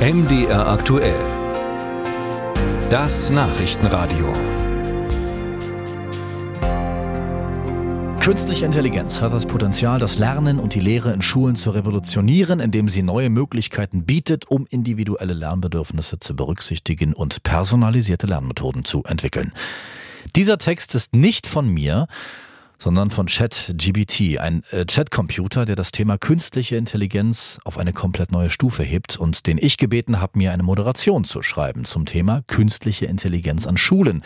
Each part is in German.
MDR aktuell. Das Nachrichtenradio. Künstliche Intelligenz hat das Potenzial, das Lernen und die Lehre in Schulen zu revolutionieren, indem sie neue Möglichkeiten bietet, um individuelle Lernbedürfnisse zu berücksichtigen und personalisierte Lernmethoden zu entwickeln. Dieser Text ist nicht von mir, sondern von ChatGBT, ein äh, Chatcomputer, der das Thema künstliche Intelligenz auf eine komplett neue Stufe hebt und den ich gebeten habe, mir eine Moderation zu schreiben zum Thema künstliche Intelligenz an Schulen.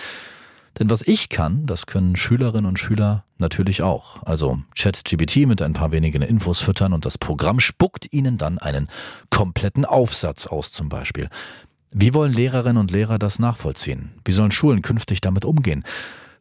Denn was ich kann, das können Schülerinnen und Schüler natürlich auch. Also ChatGBT mit ein paar wenigen Infos füttern und das Programm spuckt ihnen dann einen kompletten Aufsatz aus zum Beispiel. Wie wollen Lehrerinnen und Lehrer das nachvollziehen? Wie sollen Schulen künftig damit umgehen?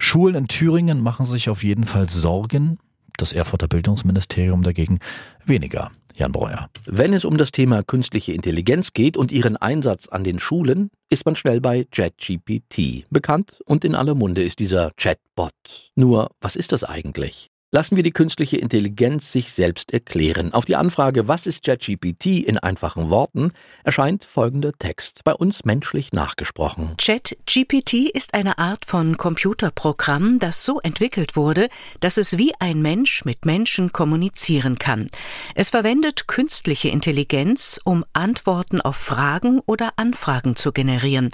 Schulen in Thüringen machen sich auf jeden Fall Sorgen, das Erfurter Bildungsministerium dagegen weniger. Jan Breuer. Wenn es um das Thema künstliche Intelligenz geht und ihren Einsatz an den Schulen, ist man schnell bei ChatGPT. Bekannt und in aller Munde ist dieser Chatbot. Nur, was ist das eigentlich? Lassen wir die künstliche Intelligenz sich selbst erklären. Auf die Anfrage, was ist ChatGPT in einfachen Worten, erscheint folgender Text, bei uns menschlich nachgesprochen. ChatGPT ist eine Art von Computerprogramm, das so entwickelt wurde, dass es wie ein Mensch mit Menschen kommunizieren kann. Es verwendet künstliche Intelligenz, um Antworten auf Fragen oder Anfragen zu generieren.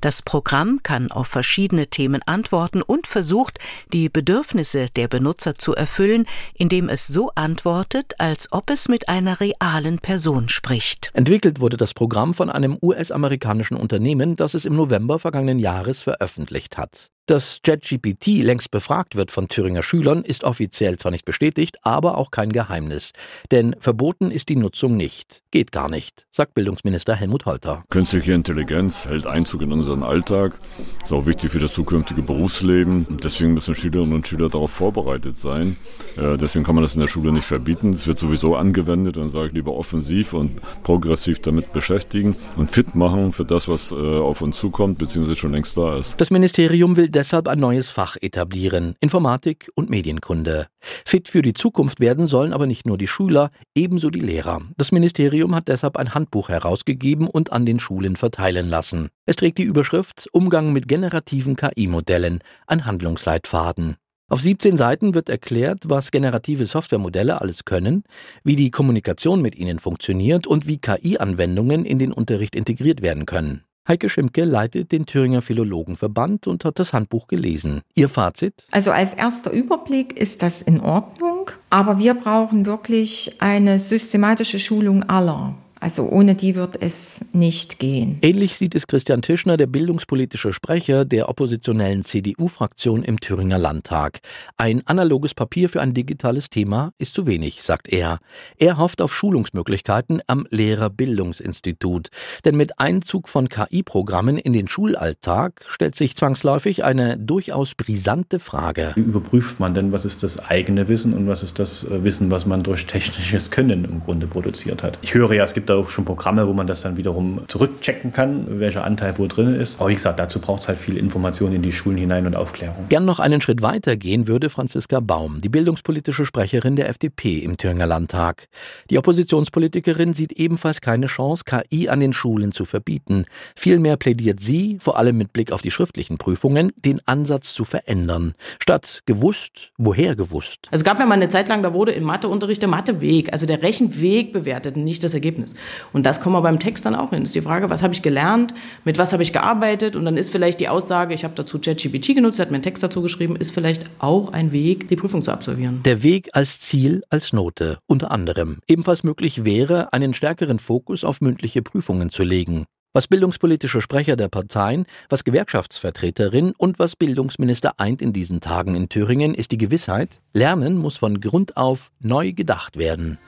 Das Programm kann auf verschiedene Themen antworten und versucht, die Bedürfnisse der Benutzer zu erfüllen, indem es so antwortet, als ob es mit einer realen Person spricht. Entwickelt wurde das Programm von einem US-amerikanischen Unternehmen, das es im November vergangenen Jahres veröffentlicht hat. Dass ChatGPT längst befragt wird von Thüringer Schülern, ist offiziell zwar nicht bestätigt, aber auch kein Geheimnis. Denn verboten ist die Nutzung nicht. Geht gar nicht, sagt Bildungsminister Helmut Holter. Künstliche Intelligenz hält Einzug in unseren Alltag, ist auch wichtig für das zukünftige Berufsleben. Deswegen müssen Schülerinnen und Schüler darauf vorbereitet sein. Äh, deswegen kann man das in der Schule nicht verbieten. Es wird sowieso angewendet und sage ich lieber offensiv und progressiv damit beschäftigen und fit machen für das, was äh, auf uns zukommt, beziehungsweise schon längst da ist. Das Ministerium will deshalb ein neues Fach etablieren, Informatik und Medienkunde. Fit für die Zukunft werden sollen aber nicht nur die Schüler, ebenso die Lehrer. Das Ministerium hat deshalb ein Handbuch herausgegeben und an den Schulen verteilen lassen. Es trägt die Überschrift Umgang mit generativen KI-Modellen, ein Handlungsleitfaden. Auf 17 Seiten wird erklärt, was generative Softwaremodelle alles können, wie die Kommunikation mit ihnen funktioniert und wie KI-Anwendungen in den Unterricht integriert werden können. Heike Schimke leitet den Thüringer Philologenverband und hat das Handbuch gelesen. Ihr Fazit? Also als erster Überblick ist das in Ordnung, aber wir brauchen wirklich eine systematische Schulung aller. Also ohne die wird es nicht gehen. Ähnlich sieht es Christian Tischner, der bildungspolitische Sprecher der oppositionellen CDU-Fraktion im Thüringer Landtag. Ein analoges Papier für ein digitales Thema ist zu wenig, sagt er. Er hofft auf Schulungsmöglichkeiten am Lehrerbildungsinstitut. Denn mit Einzug von KI-Programmen in den Schulalltag stellt sich zwangsläufig eine durchaus brisante Frage. Wie überprüft man denn, was ist das eigene Wissen und was ist das äh, Wissen, was man durch technisches Können im Grunde produziert hat? Ich höre ja, es gibt da auch schon Programme, wo man das dann wiederum zurückchecken kann, welcher Anteil wo drin ist. Aber wie gesagt, dazu braucht es halt viel Information in die Schulen hinein und Aufklärung. Gern noch einen Schritt weiter gehen würde Franziska Baum, die bildungspolitische Sprecherin der FDP im Thüringer Landtag. Die Oppositionspolitikerin sieht ebenfalls keine Chance, KI an den Schulen zu verbieten. Vielmehr plädiert sie, vor allem mit Blick auf die schriftlichen Prüfungen, den Ansatz zu verändern. Statt gewusst, woher gewusst. Also es gab ja mal eine Zeit lang, da wurde im Matheunterricht der Matheweg, also der Rechenweg bewertet, nicht das Ergebnis. Und das kommen wir beim Text dann auch hin. Das ist die Frage, was habe ich gelernt, mit was habe ich gearbeitet und dann ist vielleicht die Aussage, ich habe dazu ChatGPT genutzt, hat mir einen Text dazu geschrieben, ist vielleicht auch ein Weg, die Prüfung zu absolvieren. Der Weg als Ziel, als Note, unter anderem. Ebenfalls möglich wäre, einen stärkeren Fokus auf mündliche Prüfungen zu legen. Was bildungspolitische Sprecher der Parteien, was Gewerkschaftsvertreterin und was Bildungsminister eint in diesen Tagen in Thüringen, ist die Gewissheit, Lernen muss von Grund auf neu gedacht werden.